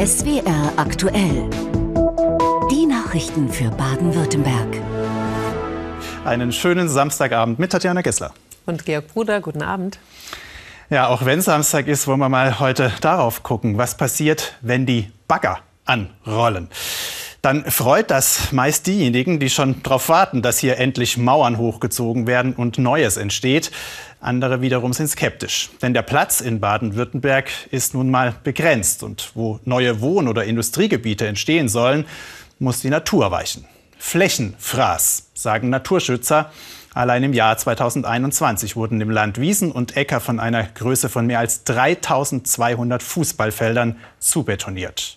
SWR aktuell. Die Nachrichten für Baden-Württemberg. Einen schönen Samstagabend mit Tatjana Gessler. Und Georg Bruder, guten Abend. Ja, auch wenn Samstag ist, wollen wir mal heute darauf gucken, was passiert, wenn die Bagger anrollen. Dann freut das meist diejenigen, die schon darauf warten, dass hier endlich Mauern hochgezogen werden und Neues entsteht. Andere wiederum sind skeptisch. Denn der Platz in Baden-Württemberg ist nun mal begrenzt. Und wo neue Wohn- oder Industriegebiete entstehen sollen, muss die Natur weichen. Flächenfraß, sagen Naturschützer. Allein im Jahr 2021 wurden im Land Wiesen und Äcker von einer Größe von mehr als 3200 Fußballfeldern zubetoniert.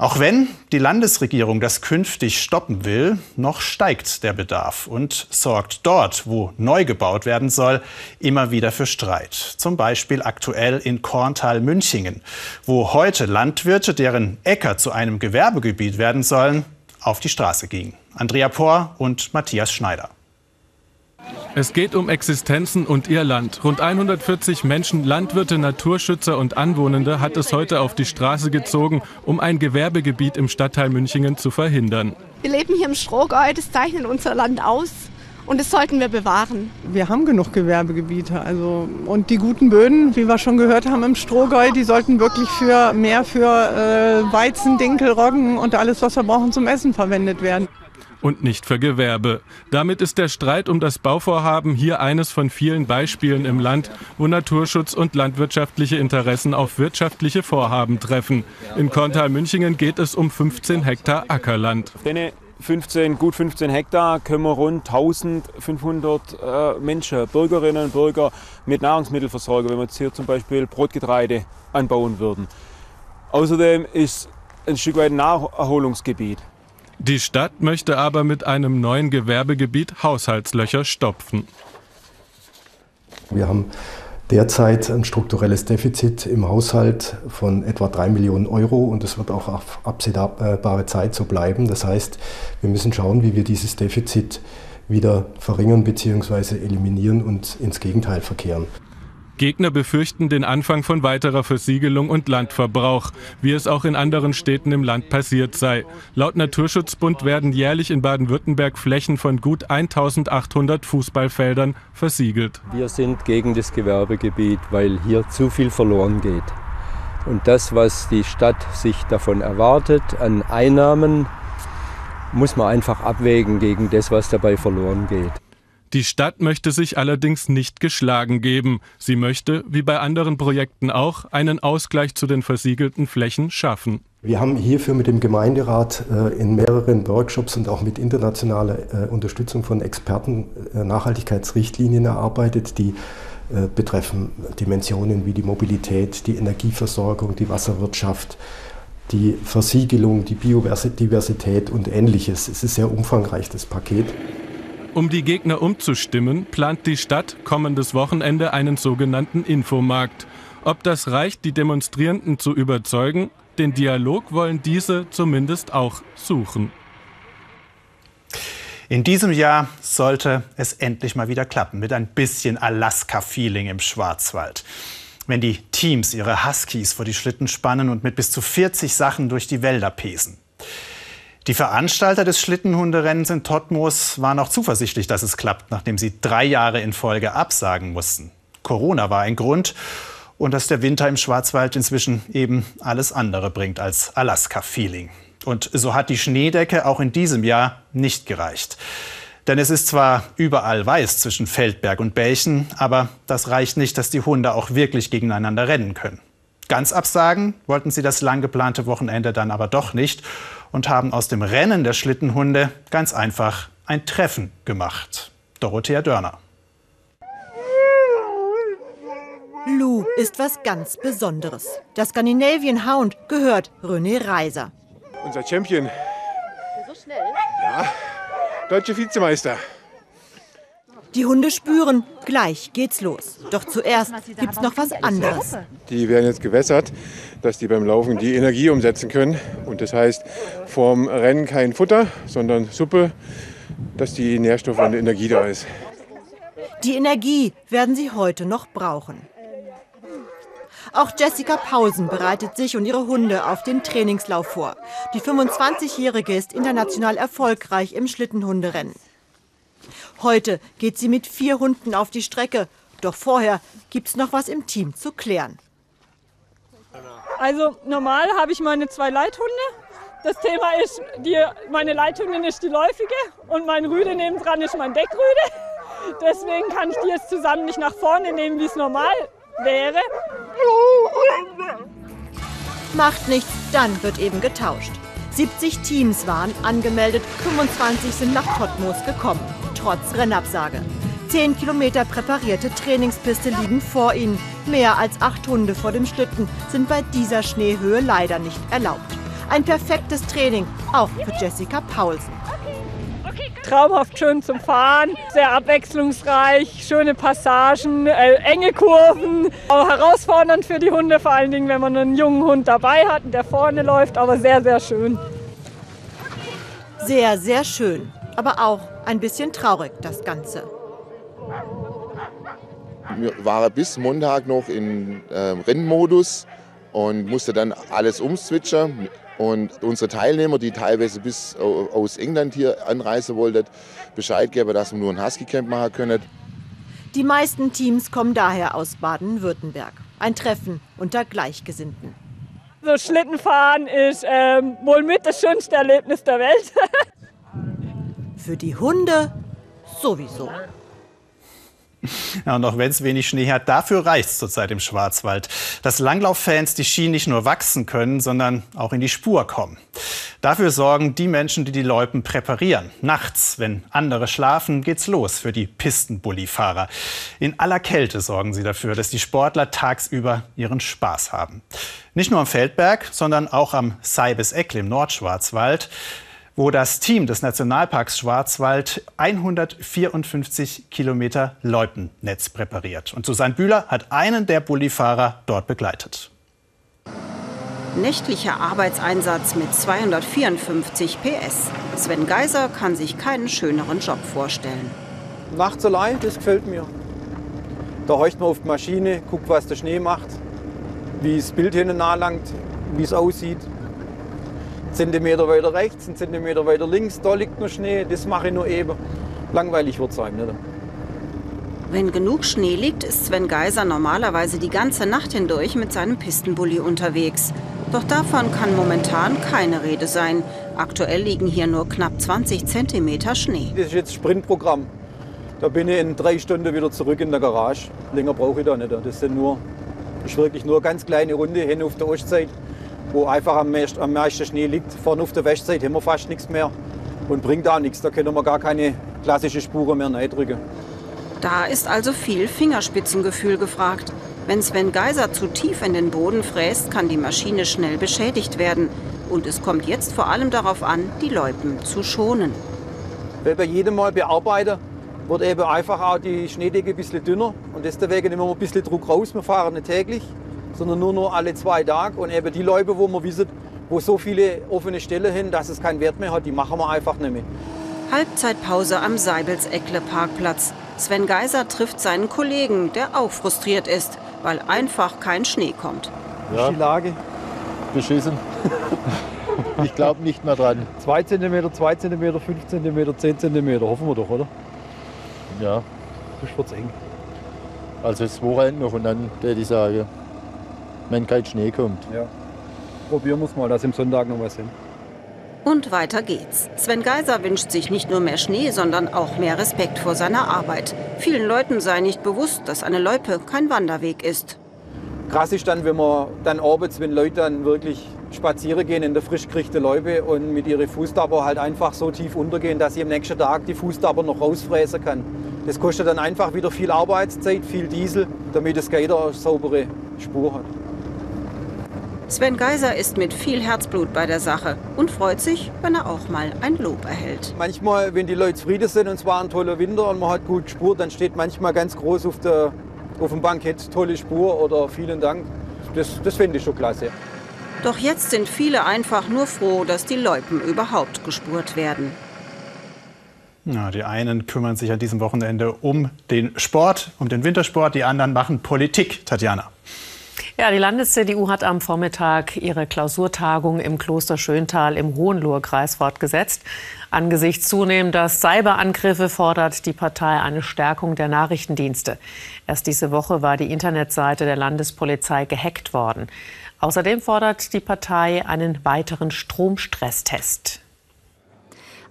Auch wenn die Landesregierung das künftig stoppen will, noch steigt der Bedarf und sorgt dort, wo neu gebaut werden soll, immer wieder für Streit. Zum Beispiel aktuell in Korntal-Münchingen, wo heute Landwirte, deren Äcker zu einem Gewerbegebiet werden sollen, auf die Straße gingen. Andrea Pohr und Matthias Schneider. Es geht um Existenzen und ihr Land. Rund 140 Menschen, Landwirte, Naturschützer und Anwohnende hat es heute auf die Straße gezogen, um ein Gewerbegebiet im Stadtteil Münchingen zu verhindern. Wir leben hier im Strohgäu, das zeichnet unser Land aus. Und das sollten wir bewahren. Wir haben genug Gewerbegebiete. Also, und die guten Böden, wie wir schon gehört haben im Strohgäu, die sollten wirklich für mehr für äh, Weizen, Dinkel, Roggen und alles, was wir brauchen zum Essen verwendet werden und nicht für Gewerbe. Damit ist der Streit um das Bauvorhaben hier eines von vielen Beispielen im Land, wo Naturschutz und landwirtschaftliche Interessen auf wirtschaftliche Vorhaben treffen. In Korntal-Münchingen geht es um 15 Hektar Ackerland. 15, gut 15 Hektar können wir rund 1500 äh, Menschen, Bürgerinnen und Bürger mit Nahrungsmitteln versorgen, wenn wir jetzt hier zum Beispiel Brotgetreide anbauen würden. Außerdem ist ein Stück weit ein Naherholungsgebiet. Die Stadt möchte aber mit einem neuen Gewerbegebiet Haushaltslöcher stopfen. Wir haben derzeit ein strukturelles Defizit im Haushalt von etwa 3 Millionen Euro und es wird auch auf absehbare Zeit so bleiben. Das heißt, wir müssen schauen, wie wir dieses Defizit wieder verringern bzw. eliminieren und ins Gegenteil verkehren. Gegner befürchten den Anfang von weiterer Versiegelung und Landverbrauch, wie es auch in anderen Städten im Land passiert sei. Laut Naturschutzbund werden jährlich in Baden-Württemberg Flächen von gut 1800 Fußballfeldern versiegelt. Wir sind gegen das Gewerbegebiet, weil hier zu viel verloren geht. Und das, was die Stadt sich davon erwartet an Einnahmen, muss man einfach abwägen gegen das, was dabei verloren geht. Die Stadt möchte sich allerdings nicht geschlagen geben. Sie möchte, wie bei anderen Projekten auch, einen Ausgleich zu den versiegelten Flächen schaffen. Wir haben hierfür mit dem Gemeinderat äh, in mehreren Workshops und auch mit internationaler äh, Unterstützung von Experten äh, Nachhaltigkeitsrichtlinien erarbeitet, die betreffen Dimensionen wie die Mobilität, die Energieversorgung, die Wasserwirtschaft, die Versiegelung, die Biodiversität und ähnliches. Es ist sehr umfangreich, das Paket. Um die Gegner umzustimmen, plant die Stadt kommendes Wochenende einen sogenannten Infomarkt. Ob das reicht, die Demonstrierenden zu überzeugen, den Dialog wollen diese zumindest auch suchen. In diesem Jahr sollte es endlich mal wieder klappen mit ein bisschen Alaska-Feeling im Schwarzwald. Wenn die Teams ihre Huskies vor die Schlitten spannen und mit bis zu 40 Sachen durch die Wälder pesen. Die Veranstalter des Schlittenhunderennens in Todtmoos waren auch zuversichtlich, dass es klappt, nachdem sie drei Jahre in Folge absagen mussten. Corona war ein Grund und dass der Winter im Schwarzwald inzwischen eben alles andere bringt als Alaska-Feeling. Und so hat die Schneedecke auch in diesem Jahr nicht gereicht. Denn es ist zwar überall weiß zwischen Feldberg und Belchen, aber das reicht nicht, dass die Hunde auch wirklich gegeneinander rennen können. Ganz absagen wollten sie das lang geplante Wochenende dann aber doch nicht und haben aus dem Rennen der Schlittenhunde ganz einfach ein Treffen gemacht. Dorothea Dörner. Lou ist was ganz Besonderes. Der Scandinavian Hound gehört René Reiser. Unser Champion. So schnell? Ja, deutsche Vizemeister. Die Hunde spüren, gleich geht's los. Doch zuerst gibt's noch was anderes. Die werden jetzt gewässert, dass die beim Laufen die Energie umsetzen können. Und das heißt, vorm Rennen kein Futter, sondern Suppe, dass die Nährstoffe und Energie da ist. Die Energie werden sie heute noch brauchen. Auch Jessica Pausen bereitet sich und ihre Hunde auf den Trainingslauf vor. Die 25-Jährige ist international erfolgreich im Schlittenhunderennen. Heute geht sie mit vier Hunden auf die Strecke. Doch vorher gibt's noch was im Team zu klären. Also normal habe ich meine zwei Leithunde. Das Thema ist, die, meine Leithündin ist die läufige und mein Rüde nebendran ist mein Deckrüde. Deswegen kann ich die jetzt zusammen nicht nach vorne nehmen, wie es normal wäre. Macht nichts, dann wird eben getauscht. 70 Teams waren angemeldet, 25 sind nach Cottbus gekommen, trotz Rennabsage. 10 Kilometer präparierte Trainingspiste liegen vor ihnen. Mehr als acht Hunde vor dem Schlitten sind bei dieser Schneehöhe leider nicht erlaubt. Ein perfektes Training, auch für Jessica Paulsen. Traumhaft schön zum Fahren, sehr abwechslungsreich, schöne Passagen, äh, enge Kurven. Auch herausfordernd für die Hunde, vor allen Dingen, wenn man einen jungen Hund dabei hat und der vorne läuft, aber sehr, sehr schön. Sehr, sehr schön, aber auch ein bisschen traurig das Ganze. Wir waren bis Montag noch in äh, Rennmodus und musste dann alles umswitchen. Und unsere Teilnehmer, die teilweise bis aus England hier anreisen wollten, Bescheid geben, dass wir nur ein Husky-Camp machen können. Die meisten Teams kommen daher aus Baden-Württemberg. Ein Treffen unter Gleichgesinnten. So Schlittenfahren ist ähm, wohl mit das schönste Erlebnis der Welt. Für die Hunde sowieso. Ja, und auch wenn es wenig Schnee hat, dafür reicht es zurzeit im Schwarzwald. Dass Langlauffans die Ski nicht nur wachsen können, sondern auch in die Spur kommen. Dafür sorgen die Menschen, die die Loipen präparieren. Nachts, wenn andere schlafen, geht's los für die Pistenbullifahrer. In aller Kälte sorgen sie dafür, dass die Sportler tagsüber ihren Spaß haben. Nicht nur am Feldberg, sondern auch am Seibes-Eckl im Nordschwarzwald wo das Team des Nationalparks Schwarzwald 154 Kilometer Loipennetz präpariert. Und Susanne Bühler hat einen der Bullifahrer dort begleitet. Nächtlicher Arbeitseinsatz mit 254 PS. Sven Geiser kann sich keinen schöneren Job vorstellen. Nachts allein, das gefällt mir. Da horcht man auf die Maschine, guckt, was der Schnee macht, wie das Bild hinten anlangt, wie es aussieht. Zentimeter weiter rechts, einen Zentimeter weiter links, da liegt noch Schnee, das mache ich nur eben. Langweilig wird es einem nicht. Wenn genug Schnee liegt, ist Sven Geiser normalerweise die ganze Nacht hindurch mit seinem Pistenbully unterwegs. Doch davon kann momentan keine Rede sein. Aktuell liegen hier nur knapp 20 Zentimeter Schnee. Das ist jetzt Sprintprogramm. Da bin ich in drei Stunden wieder zurück in der Garage. Länger brauche ich da nicht. Das sind nur, ist wirklich nur eine ganz kleine Runde hin auf der Ostzeit wo einfach am meisten, am meisten Schnee liegt. Vorne auf der Westseite haben wir fast nichts mehr und bringt da nichts. Da können wir gar keine klassische Spuren mehr reindrücken. Da ist also viel Fingerspitzengefühl gefragt. Wenn Sven Geiser zu tief in den Boden fräst, kann die Maschine schnell beschädigt werden. Und es kommt jetzt vor allem darauf an, die Loipen zu schonen. Weil bei jedem Mal bearbeiten wird eben einfach auch die Schneedecke ein bisschen dünner. Und deswegen nehmen wir ein bisschen Druck raus. Wir fahren nicht täglich, sondern nur noch alle zwei Tage. Und eben die Leute, wo man wissen, wo so viele offene Stellen hin, dass es keinen Wert mehr hat, die machen wir einfach nicht mehr. Halbzeitpause am Seibels-Eckle Parkplatz. Sven Geiser trifft seinen Kollegen, der auch frustriert ist, weil einfach kein Schnee kommt. Ja. Die Lage? Beschissen. ich glaube nicht mehr dran. 2 cm, 2 cm, 5 cm, 10 cm, hoffen wir doch, oder? Ja. Das wird's eng. Also das Wochenende noch und dann würde ich sagen, wenn kein Schnee kommt. Ja. Probieren wir es mal, dass im Sonntag noch was hin. Und weiter geht's. Sven Geiser wünscht sich nicht nur mehr Schnee, sondern auch mehr Respekt vor seiner Arbeit. Vielen Leuten sei nicht bewusst, dass eine Loipe kein Wanderweg ist. Krass ist dann, wenn man dann abends, wenn Leute dann wirklich spazieren gehen in der frisch gekriegten Loipe und mit ihren Fußdapper halt einfach so tief untergehen, dass sie am nächsten Tag die Fußdapper noch rausfräsen kann. Das kostet dann einfach wieder viel Arbeitszeit, viel Diesel, damit das Gator eine saubere Spur hat. Sven Geiser ist mit viel Herzblut bei der Sache und freut sich, wenn er auch mal ein Lob erhält. Manchmal, wenn die Leute zufrieden sind und es war ein toller Winter und man hat gut gespurt, dann steht manchmal ganz groß auf, der, auf dem Bankett tolle Spur oder vielen Dank. Das, das finde ich schon klasse. Doch jetzt sind viele einfach nur froh, dass die Loipen überhaupt gespurt werden. Ja, die einen kümmern sich an diesem Wochenende um den Sport, um den Wintersport, die anderen machen Politik. Tatjana. Ja, die Landes-CDU hat am Vormittag ihre Klausurtagung im Kloster Schöntal im Hohenlohe-Kreis fortgesetzt. Angesichts zunehmender Cyberangriffe fordert die Partei eine Stärkung der Nachrichtendienste. Erst diese Woche war die Internetseite der Landespolizei gehackt worden. Außerdem fordert die Partei einen weiteren Stromstresstest.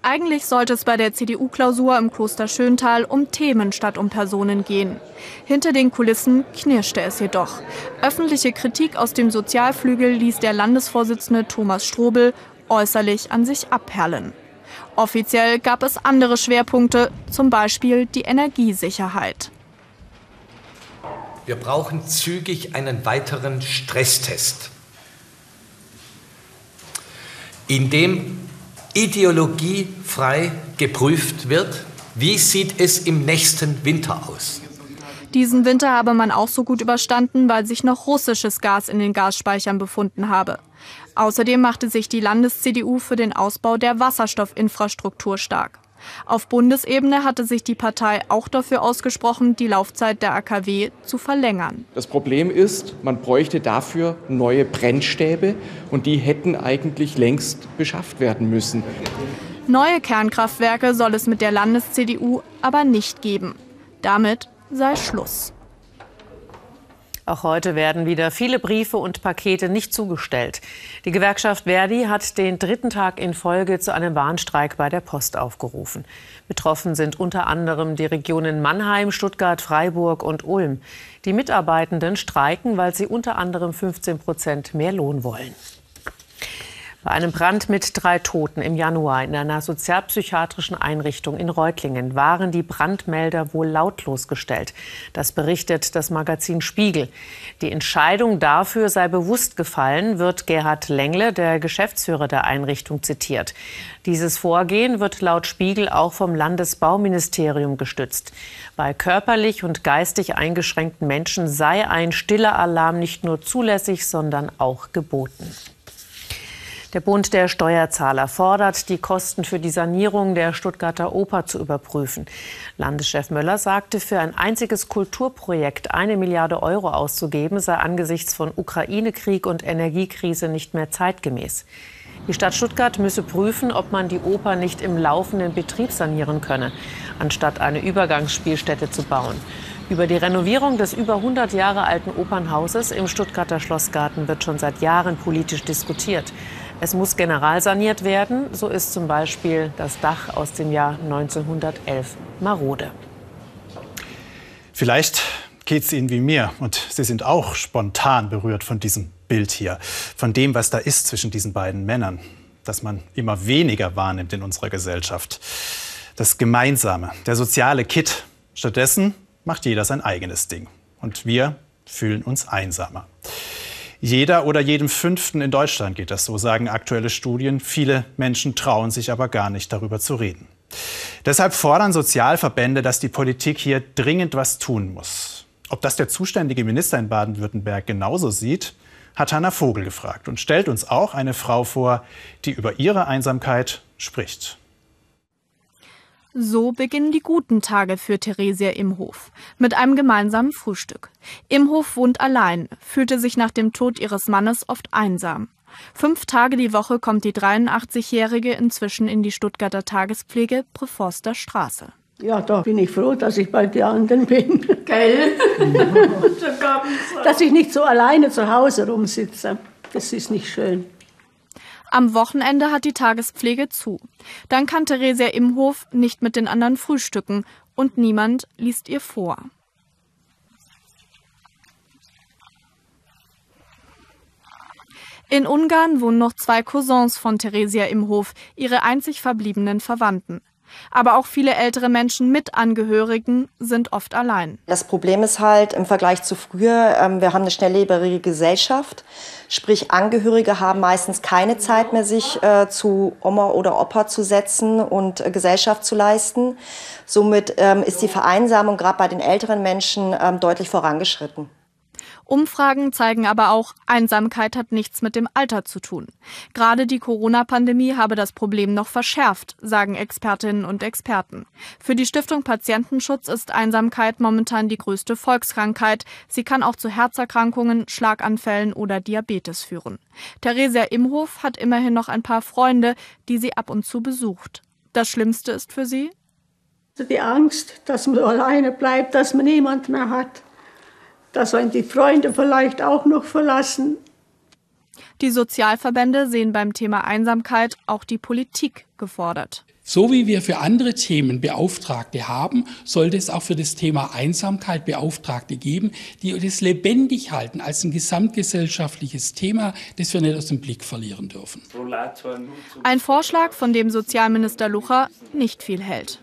Eigentlich sollte es bei der CDU-Klausur im Kloster Schöntal um Themen statt um Personen gehen. Hinter den Kulissen knirschte es jedoch. Öffentliche Kritik aus dem Sozialflügel ließ der Landesvorsitzende Thomas Strobel äußerlich an sich abperlen. Offiziell gab es andere Schwerpunkte, zum Beispiel die Energiesicherheit. Wir brauchen zügig einen weiteren Stresstest, in dem ideologiefrei geprüft wird, wie sieht es im nächsten Winter aus. Diesen Winter habe man auch so gut überstanden, weil sich noch russisches Gas in den Gasspeichern befunden habe. Außerdem machte sich die Landes-CDU für den Ausbau der Wasserstoffinfrastruktur stark. Auf Bundesebene hatte sich die Partei auch dafür ausgesprochen, die Laufzeit der AKW zu verlängern. Das Problem ist, man bräuchte dafür neue Brennstäbe und die hätten eigentlich längst beschafft werden müssen. Neue Kernkraftwerke soll es mit der Landes-CDU aber nicht geben. Damit sei Schluss. Auch heute werden wieder viele Briefe und Pakete nicht zugestellt. Die Gewerkschaft Verdi hat den dritten Tag in Folge zu einem Warnstreik bei der Post aufgerufen. Betroffen sind unter anderem die Regionen Mannheim, Stuttgart, Freiburg und Ulm. Die Mitarbeitenden streiken, weil sie unter anderem 15 Prozent mehr Lohn wollen. Bei einem Brand mit drei Toten im Januar in einer sozialpsychiatrischen Einrichtung in Reutlingen waren die Brandmelder wohl lautlos gestellt. Das berichtet das Magazin Spiegel. Die Entscheidung dafür sei bewusst gefallen, wird Gerhard Lengle, der Geschäftsführer der Einrichtung, zitiert. Dieses Vorgehen wird laut Spiegel auch vom Landesbauministerium gestützt. Bei körperlich und geistig eingeschränkten Menschen sei ein stiller Alarm nicht nur zulässig, sondern auch geboten. Der Bund der Steuerzahler fordert, die Kosten für die Sanierung der Stuttgarter Oper zu überprüfen. Landeschef Möller sagte, für ein einziges Kulturprojekt eine Milliarde Euro auszugeben, sei angesichts von Ukraine-Krieg und Energiekrise nicht mehr zeitgemäß. Die Stadt Stuttgart müsse prüfen, ob man die Oper nicht im laufenden Betrieb sanieren könne, anstatt eine Übergangsspielstätte zu bauen. Über die Renovierung des über 100 Jahre alten Opernhauses im Stuttgarter Schlossgarten wird schon seit Jahren politisch diskutiert. Es muss generalsaniert werden. So ist zum Beispiel das Dach aus dem Jahr 1911 marode. Vielleicht geht es Ihnen wie mir und Sie sind auch spontan berührt von diesem Bild hier, von dem, was da ist zwischen diesen beiden Männern, das man immer weniger wahrnimmt in unserer Gesellschaft. Das Gemeinsame, der soziale Kit. Stattdessen macht jeder sein eigenes Ding. Und wir fühlen uns einsamer. Jeder oder jedem Fünften in Deutschland geht das so, sagen aktuelle Studien. Viele Menschen trauen sich aber gar nicht darüber zu reden. Deshalb fordern Sozialverbände, dass die Politik hier dringend was tun muss. Ob das der zuständige Minister in Baden-Württemberg genauso sieht, hat Hanna Vogel gefragt und stellt uns auch eine Frau vor, die über ihre Einsamkeit spricht. So beginnen die guten Tage für Theresia Imhof mit einem gemeinsamen Frühstück. Imhof wohnt allein, fühlte sich nach dem Tod ihres Mannes oft einsam. Fünf Tage die Woche kommt die 83-Jährige inzwischen in die Stuttgarter Tagespflege Preforster Straße. Ja, da bin ich froh, dass ich bei den anderen bin. Gell? dass ich nicht so alleine zu Hause rumsitze. Das ist nicht schön. Am Wochenende hat die Tagespflege zu. Dann kann Theresia Imhof nicht mit den anderen frühstücken und niemand liest ihr vor. In Ungarn wohnen noch zwei Cousins von Theresia Imhof, ihre einzig verbliebenen Verwandten. Aber auch viele ältere Menschen mit Angehörigen sind oft allein. Das Problem ist halt im Vergleich zu früher, ähm, wir haben eine schnelllebrige Gesellschaft. Sprich, Angehörige haben meistens keine Zeit mehr, sich äh, zu Oma oder Opa zu setzen und äh, Gesellschaft zu leisten. Somit ähm, ist die Vereinsamung gerade bei den älteren Menschen ähm, deutlich vorangeschritten. Umfragen zeigen aber auch, Einsamkeit hat nichts mit dem Alter zu tun. Gerade die Corona-Pandemie habe das Problem noch verschärft, sagen Expertinnen und Experten. Für die Stiftung Patientenschutz ist Einsamkeit momentan die größte Volkskrankheit. Sie kann auch zu Herzerkrankungen, Schlaganfällen oder Diabetes führen. Theresia Imhof hat immerhin noch ein paar Freunde, die sie ab und zu besucht. Das Schlimmste ist für sie? Die Angst, dass man alleine bleibt, dass man niemand mehr hat. Dass einen die Freunde vielleicht auch noch verlassen. Die Sozialverbände sehen beim Thema Einsamkeit auch die Politik gefordert. So wie wir für andere Themen Beauftragte haben, sollte es auch für das Thema Einsamkeit Beauftragte geben, die das lebendig halten als ein gesamtgesellschaftliches Thema, das wir nicht aus dem Blick verlieren dürfen. Ein Vorschlag, von dem Sozialminister Lucha nicht viel hält.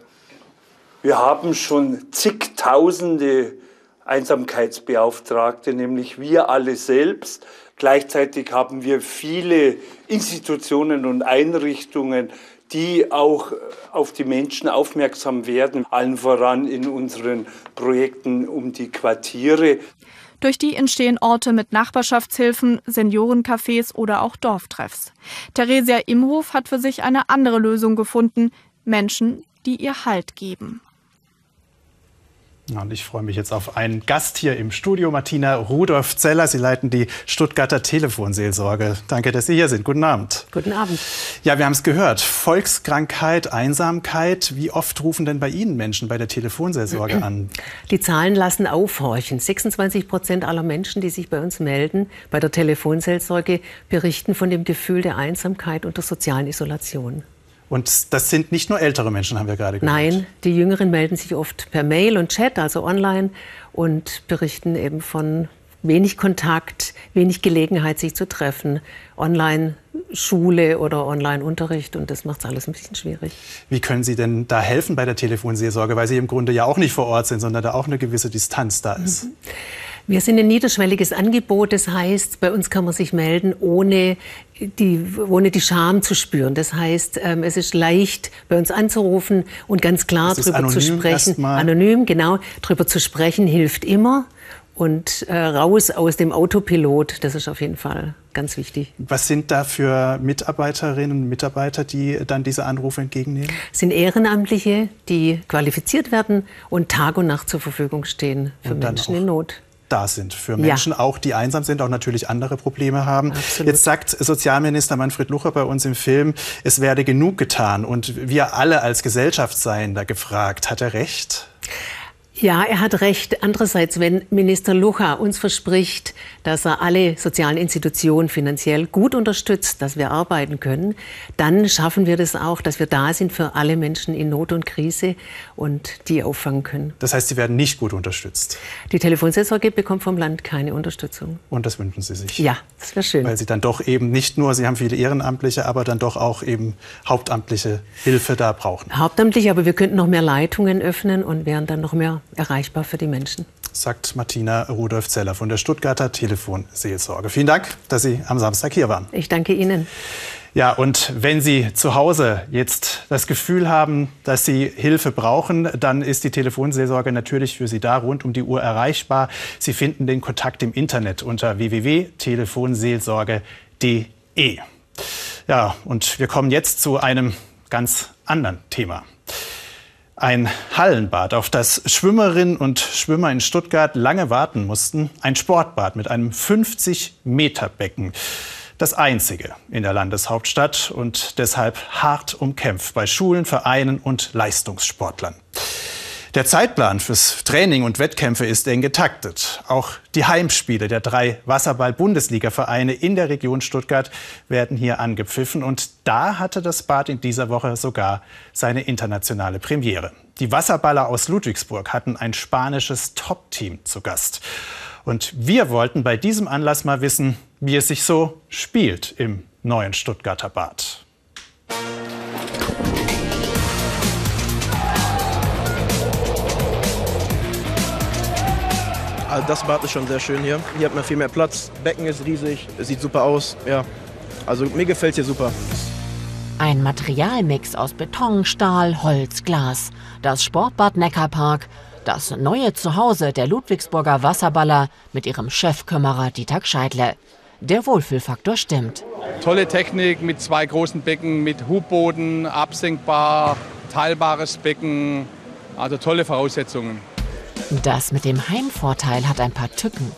Wir haben schon zigtausende Einsamkeitsbeauftragte, nämlich wir alle selbst. Gleichzeitig haben wir viele Institutionen und Einrichtungen, die auch auf die Menschen aufmerksam werden, allen voran in unseren Projekten um die Quartiere. Durch die entstehen Orte mit Nachbarschaftshilfen, Seniorencafés oder auch Dorftreffs. Theresia Imhof hat für sich eine andere Lösung gefunden. Menschen, die ihr Halt geben. Und ich freue mich jetzt auf einen Gast hier im Studio, Martina Rudolf-Zeller. Sie leiten die Stuttgarter Telefonseelsorge. Danke, dass Sie hier sind. Guten Abend. Guten Abend. Ja, wir haben es gehört. Volkskrankheit, Einsamkeit. Wie oft rufen denn bei Ihnen Menschen bei der Telefonseelsorge an? Die Zahlen lassen aufhorchen. 26 Prozent aller Menschen, die sich bei uns melden, bei der Telefonseelsorge, berichten von dem Gefühl der Einsamkeit und der sozialen Isolation. Und das sind nicht nur ältere Menschen, haben wir gerade gehört. Nein, die Jüngeren melden sich oft per Mail und Chat, also online, und berichten eben von wenig Kontakt, wenig Gelegenheit, sich zu treffen, Online-Schule oder Online-Unterricht und das macht es alles ein bisschen schwierig. Wie können Sie denn da helfen bei der Telefonseelsorge, weil Sie im Grunde ja auch nicht vor Ort sind, sondern da auch eine gewisse Distanz da ist? Mhm. Wir sind ein niederschwelliges Angebot. Das heißt, bei uns kann man sich melden, ohne die, ohne die Scham zu spüren. Das heißt, ähm, es ist leicht, bei uns anzurufen und ganz klar darüber zu sprechen. Anonym, genau. Darüber zu sprechen hilft immer. Und äh, raus aus dem Autopilot, das ist auf jeden Fall ganz wichtig. Was sind da für Mitarbeiterinnen und Mitarbeiter, die dann diese Anrufe entgegennehmen? Es sind Ehrenamtliche, die qualifiziert werden und Tag und Nacht zur Verfügung stehen für Menschen in Not da sind für Menschen, ja. auch die einsam sind, auch natürlich andere Probleme haben. Absolut. Jetzt sagt Sozialminister Manfred Lucher bei uns im Film, es werde genug getan und wir alle als Gesellschaft seien da gefragt. Hat er recht? Ja, er hat recht. Andererseits, wenn Minister Lucha uns verspricht, dass er alle sozialen Institutionen finanziell gut unterstützt, dass wir arbeiten können, dann schaffen wir das auch, dass wir da sind für alle Menschen in Not und Krise und die auffangen können. Das heißt, sie werden nicht gut unterstützt? Die Telefonseelsorge bekommt vom Land keine Unterstützung. Und das wünschen Sie sich? Ja, das wäre schön. Weil Sie dann doch eben nicht nur, Sie haben viele Ehrenamtliche, aber dann doch auch eben hauptamtliche Hilfe da brauchen. Hauptamtliche, aber wir könnten noch mehr Leitungen öffnen und wären dann noch mehr erreichbar für die Menschen. Sagt Martina Rudolf-Zeller von der Stuttgarter Telefonseelsorge. Vielen Dank, dass Sie am Samstag hier waren. Ich danke Ihnen. Ja, und wenn Sie zu Hause jetzt das Gefühl haben, dass Sie Hilfe brauchen, dann ist die Telefonseelsorge natürlich für Sie da rund um die Uhr erreichbar. Sie finden den Kontakt im Internet unter www.telefonseelsorge.de. Ja, und wir kommen jetzt zu einem ganz anderen Thema. Ein Hallenbad, auf das Schwimmerinnen und Schwimmer in Stuttgart lange warten mussten. Ein Sportbad mit einem 50-Meter-Becken. Das einzige in der Landeshauptstadt und deshalb hart umkämpft bei Schulen, Vereinen und Leistungssportlern. Der Zeitplan fürs Training und Wettkämpfe ist eng getaktet. Auch die Heimspiele der drei Wasserball-Bundesliga-Vereine in der Region Stuttgart werden hier angepfiffen. Und da hatte das Bad in dieser Woche sogar seine internationale Premiere. Die Wasserballer aus Ludwigsburg hatten ein spanisches Top-Team zu Gast. Und wir wollten bei diesem Anlass mal wissen, wie es sich so spielt im neuen Stuttgarter Bad. Also das Bad ist schon sehr schön hier. Hier hat man viel mehr Platz. Becken ist riesig, es sieht super aus. Ja, also mir gefällt es hier super. Ein Materialmix aus Beton, Stahl, Holz, Glas. Das Sportbad Neckarpark. Das neue Zuhause der Ludwigsburger Wasserballer mit ihrem Chefkümmerer Dieter Scheidle. Der Wohlfühlfaktor stimmt. Tolle Technik mit zwei großen Becken, mit Hubboden, absenkbar, teilbares Becken. Also tolle Voraussetzungen. Das mit dem Heimvorteil hat ein paar Tücken.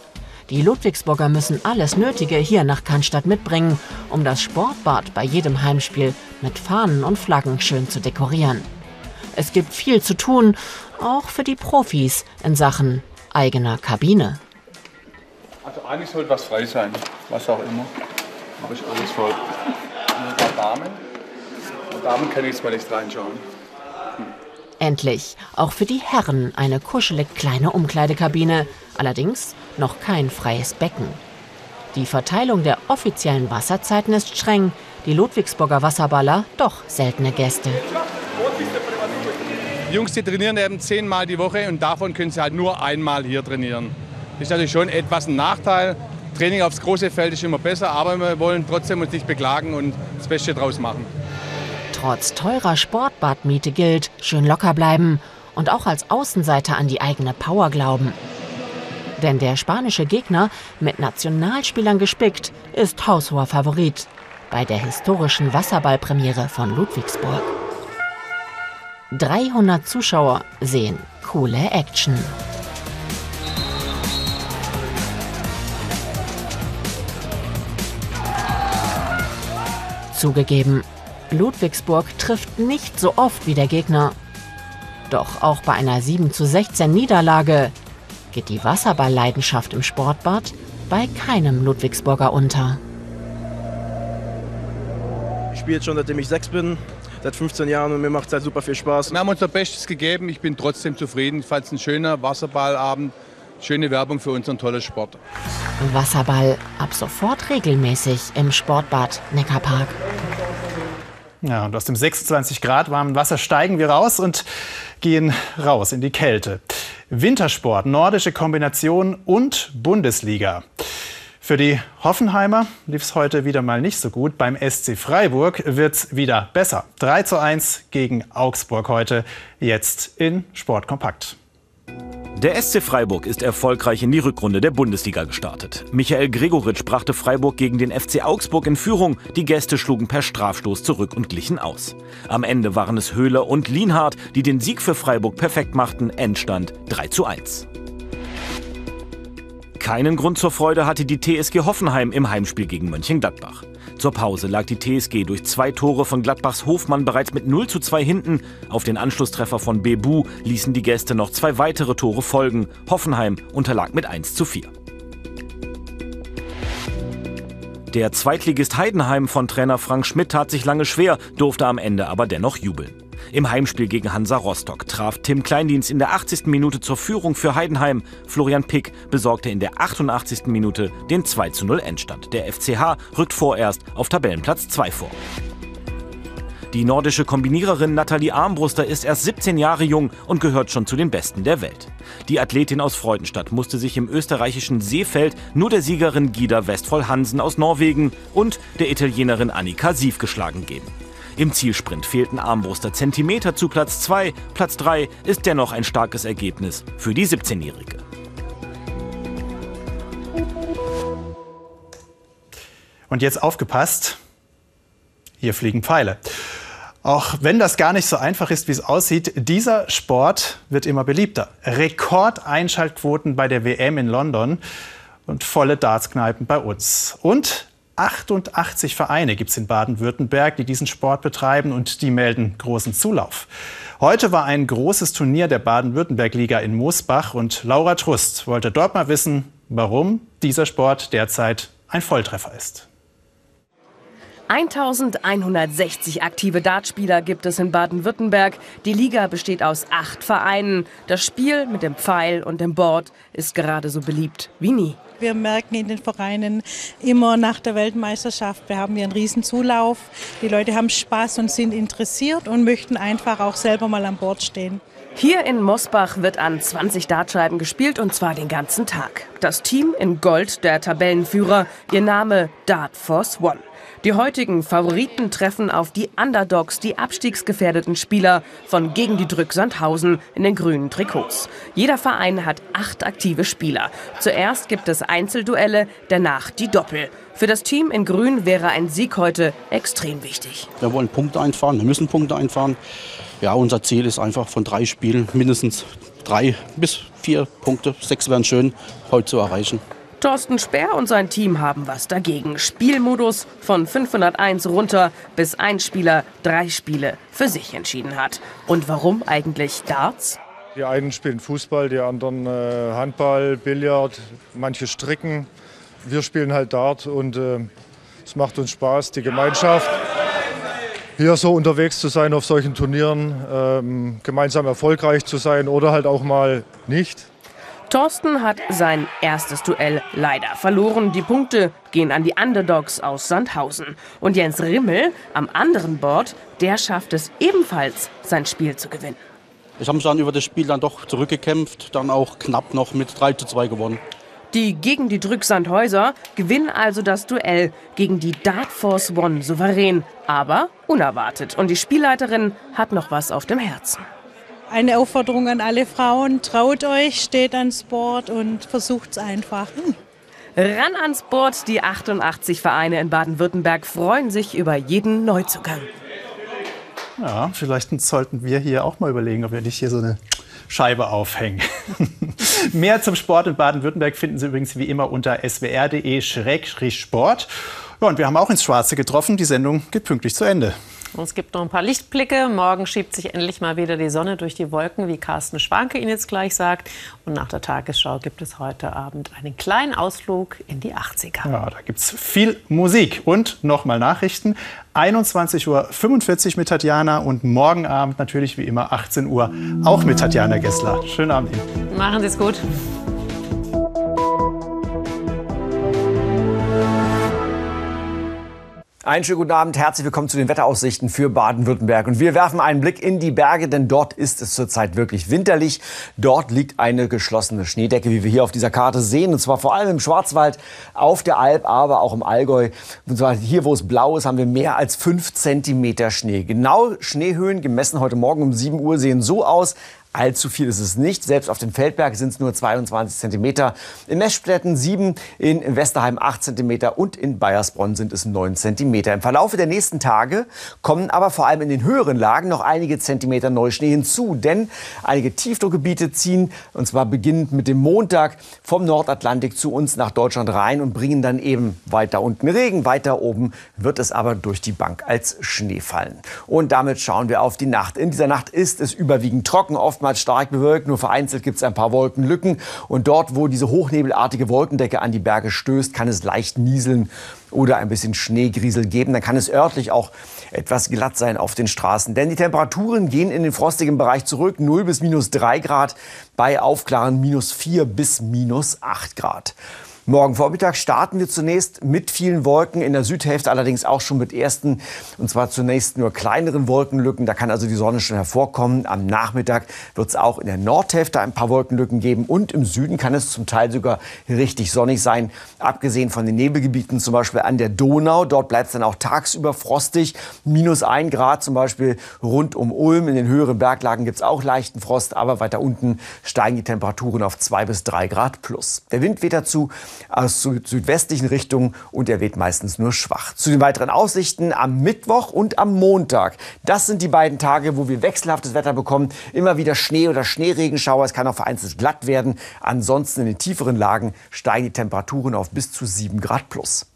Die Ludwigsburger müssen alles Nötige hier nach Cannstatt mitbringen, um das Sportbad bei jedem Heimspiel mit Fahnen und Flaggen schön zu dekorieren. Es gibt viel zu tun, auch für die Profis in Sachen eigener Kabine. Also eigentlich sollte was frei sein, was auch immer. Habe ich alles voll. Ein paar Damen. Bei Damen kann ich jetzt mal nicht reinschauen. Endlich, auch für die Herren eine kuschelig kleine Umkleidekabine, allerdings noch kein freies Becken. Die Verteilung der offiziellen Wasserzeiten ist streng, die Ludwigsburger Wasserballer doch seltene Gäste. Die Jungs, die trainieren eben zehnmal die Woche und davon können sie halt nur einmal hier trainieren. Das ist natürlich schon etwas ein Nachteil. Training aufs große Feld ist immer besser, aber wir wollen trotzdem uns nicht beklagen und das Beste draus machen. Trotz teurer Sportbadmiete gilt, schön locker bleiben und auch als Außenseiter an die eigene Power glauben. Denn der spanische Gegner, mit Nationalspielern gespickt, ist haushoher Favorit bei der historischen Wasserballpremiere von Ludwigsburg. 300 Zuschauer sehen coole Action. Zugegeben, Ludwigsburg trifft nicht so oft wie der Gegner. Doch auch bei einer 7 zu 16 Niederlage geht die Wasserballleidenschaft im Sportbad bei keinem Ludwigsburger unter. Ich spiele jetzt schon seitdem ich sechs bin, seit 15 Jahren und mir macht es halt super viel Spaß. Wir haben unser Bestes gegeben. Ich bin trotzdem zufrieden. Ich fand es ein schöner Wasserballabend. Schöne Werbung für unseren tollen Sport. Wasserball ab sofort regelmäßig im Sportbad Neckarpark. Ja, und aus dem 26 Grad warmen Wasser steigen wir raus und gehen raus in die Kälte. Wintersport, nordische Kombination und Bundesliga. Für die Hoffenheimer lief es heute wieder mal nicht so gut. Beim SC Freiburg wird es wieder besser. 3 zu 1 gegen Augsburg heute, jetzt in Sportkompakt. Der SC Freiburg ist erfolgreich in die Rückrunde der Bundesliga gestartet. Michael Gregoritsch brachte Freiburg gegen den FC Augsburg in Führung. Die Gäste schlugen per Strafstoß zurück und glichen aus. Am Ende waren es Höhler und Lienhardt, die den Sieg für Freiburg perfekt machten. Endstand 3 zu 1. Keinen Grund zur Freude hatte die TSG Hoffenheim im Heimspiel gegen Mönchengladbach. Zur Pause lag die TSG durch zwei Tore von Gladbachs Hofmann bereits mit 0 zu 2 hinten. Auf den Anschlusstreffer von Bebu ließen die Gäste noch zwei weitere Tore folgen. Hoffenheim unterlag mit 1 zu 4. Der Zweitligist Heidenheim von Trainer Frank Schmidt tat sich lange schwer, durfte am Ende aber dennoch jubeln. Im Heimspiel gegen Hansa Rostock traf Tim Kleindienst in der 80. Minute zur Führung für Heidenheim. Florian Pick besorgte in der 88. Minute den 2 zu 0 Endstand. Der FCH rückt vorerst auf Tabellenplatz 2 vor. Die nordische Kombiniererin Nathalie Armbruster ist erst 17 Jahre jung und gehört schon zu den Besten der Welt. Die Athletin aus Freudenstadt musste sich im österreichischen Seefeld nur der Siegerin Gida Westphal Hansen aus Norwegen und der Italienerin Annika Sief geschlagen geben. Im Zielsprint fehlten Armbruster Zentimeter zu Platz 2. Platz 3 ist dennoch ein starkes Ergebnis für die 17-Jährige. Und jetzt aufgepasst, hier fliegen Pfeile. Auch wenn das gar nicht so einfach ist, wie es aussieht, dieser Sport wird immer beliebter. Rekordeinschaltquoten bei der WM in London und volle Dartskneipen bei uns. Und 88 Vereine gibt es in Baden-Württemberg, die diesen Sport betreiben und die melden großen Zulauf. Heute war ein großes Turnier der Baden-Württemberg-Liga in Moosbach und Laura Trust wollte dort mal wissen, warum dieser Sport derzeit ein Volltreffer ist. 1160 aktive Dartspieler gibt es in Baden-Württemberg. Die Liga besteht aus acht Vereinen. Das Spiel mit dem Pfeil und dem Board ist gerade so beliebt wie nie. Wir merken in den Vereinen immer nach der Weltmeisterschaft, wir haben hier einen riesen Zulauf. Die Leute haben Spaß und sind interessiert und möchten einfach auch selber mal an Bord stehen. Hier in Mosbach wird an 20 Dartscheiben gespielt und zwar den ganzen Tag. Das Team in Gold, der Tabellenführer, ihr Name Dart Force One. Die heutigen Favoriten treffen auf die Underdogs, die abstiegsgefährdeten Spieler von gegen die Drück Sandhausen in den grünen Trikots. Jeder Verein hat acht aktive Spieler. Zuerst gibt es Einzelduelle, danach die Doppel. Für das Team in Grün wäre ein Sieg heute extrem wichtig. Wir wollen Punkte einfahren, wir müssen Punkte einfahren. Ja, unser Ziel ist einfach von drei Spielen mindestens drei bis vier Punkte, sechs wären schön, heute zu erreichen. Thorsten Speer und sein Team haben was dagegen. Spielmodus von 501 runter, bis ein Spieler drei Spiele für sich entschieden hat. Und warum eigentlich Darts? Die einen spielen Fußball, die anderen äh, Handball, Billard, manche stricken. Wir spielen halt Dart und äh, es macht uns Spaß, die Gemeinschaft hier so unterwegs zu sein auf solchen Turnieren, ähm, gemeinsam erfolgreich zu sein oder halt auch mal nicht. Thorsten hat sein erstes Duell leider verloren. Die Punkte gehen an die Underdogs aus Sandhausen. Und Jens Rimmel am anderen Board, der schafft es ebenfalls, sein Spiel zu gewinnen. Ich habe dann über das Spiel dann doch zurückgekämpft, dann auch knapp noch mit 3 zu 2 gewonnen. Die gegen die Drücksandhäuser gewinnen also das Duell gegen die Dart Force One souverän, aber unerwartet. Und die Spielleiterin hat noch was auf dem Herzen. Eine Aufforderung an alle Frauen, traut euch, steht ans Board und versucht es einfach. Ran ans Board, die 88 Vereine in Baden-Württemberg freuen sich über jeden Neuzugang. Ja, vielleicht sollten wir hier auch mal überlegen, ob wir nicht hier so eine Scheibe aufhängen. Mehr zum Sport in Baden-Württemberg finden Sie übrigens wie immer unter swr.de-sport. Ja, und wir haben auch ins Schwarze getroffen. Die Sendung geht pünktlich zu Ende. Es gibt noch ein paar Lichtblicke. Morgen schiebt sich endlich mal wieder die Sonne durch die Wolken, wie Carsten Schwanke Ihnen jetzt gleich sagt. Und nach der Tagesschau gibt es heute Abend einen kleinen Ausflug in die 80er. Ja, da gibt es viel Musik und nochmal Nachrichten. 21.45 Uhr mit Tatjana und morgen Abend natürlich wie immer 18 Uhr auch mit Tatjana Gessler. Schönen Abend Ihnen. Machen Sie es gut. Einen schönen guten Abend, herzlich willkommen zu den Wetteraussichten für Baden-Württemberg. Und wir werfen einen Blick in die Berge, denn dort ist es zurzeit wirklich winterlich. Dort liegt eine geschlossene Schneedecke, wie wir hier auf dieser Karte sehen. Und zwar vor allem im Schwarzwald, auf der Alp, aber auch im Allgäu. Und zwar hier, wo es blau ist, haben wir mehr als fünf Zentimeter Schnee. Genau Schneehöhen gemessen heute Morgen um 7 Uhr sehen so aus, Allzu viel ist es nicht. Selbst auf den Feldberg sind es nur 22 cm. In Meschplätten 7, in Westerheim 8 cm und in Bayersbronn sind es 9 cm. Im Verlaufe der nächsten Tage kommen aber vor allem in den höheren Lagen noch einige Zentimeter Neuschnee hinzu. Denn einige Tiefdruckgebiete ziehen, und zwar beginnend mit dem Montag, vom Nordatlantik zu uns nach Deutschland rein und bringen dann eben weiter unten Regen. Weiter oben wird es aber durch die Bank als Schnee fallen. Und damit schauen wir auf die Nacht. In dieser Nacht ist es überwiegend trocken, oftmals oftmals stark bewölkt, nur vereinzelt gibt es ein paar Wolkenlücken. Und dort, wo diese hochnebelartige Wolkendecke an die Berge stößt, kann es leicht nieseln oder ein bisschen Schneegriesel geben. Dann kann es örtlich auch etwas glatt sein auf den Straßen. Denn die Temperaturen gehen in den frostigen Bereich zurück. 0 bis minus 3 Grad, bei Aufklaren minus 4 bis minus 8 Grad. Morgen Vormittag starten wir zunächst mit vielen Wolken, in der Südhälfte allerdings auch schon mit ersten, und zwar zunächst nur kleineren Wolkenlücken. Da kann also die Sonne schon hervorkommen. Am Nachmittag wird es auch in der Nordhälfte ein paar Wolkenlücken geben und im Süden kann es zum Teil sogar richtig sonnig sein. Abgesehen von den Nebelgebieten, zum Beispiel an der Donau. Dort bleibt es dann auch tagsüber frostig. Minus ein Grad zum Beispiel rund um Ulm. In den höheren Berglagen gibt es auch leichten Frost, aber weiter unten steigen die Temperaturen auf zwei bis drei Grad plus. Der Wind weht dazu aus südwestlichen Richtungen und er weht meistens nur schwach. Zu den weiteren Aussichten am Mittwoch und am Montag. Das sind die beiden Tage, wo wir wechselhaftes Wetter bekommen. Immer wieder Schnee oder Schneeregenschauer. Es kann auch vereinzelt glatt werden. Ansonsten in den tieferen Lagen steigen die Temperaturen auf bis zu 7 Grad plus.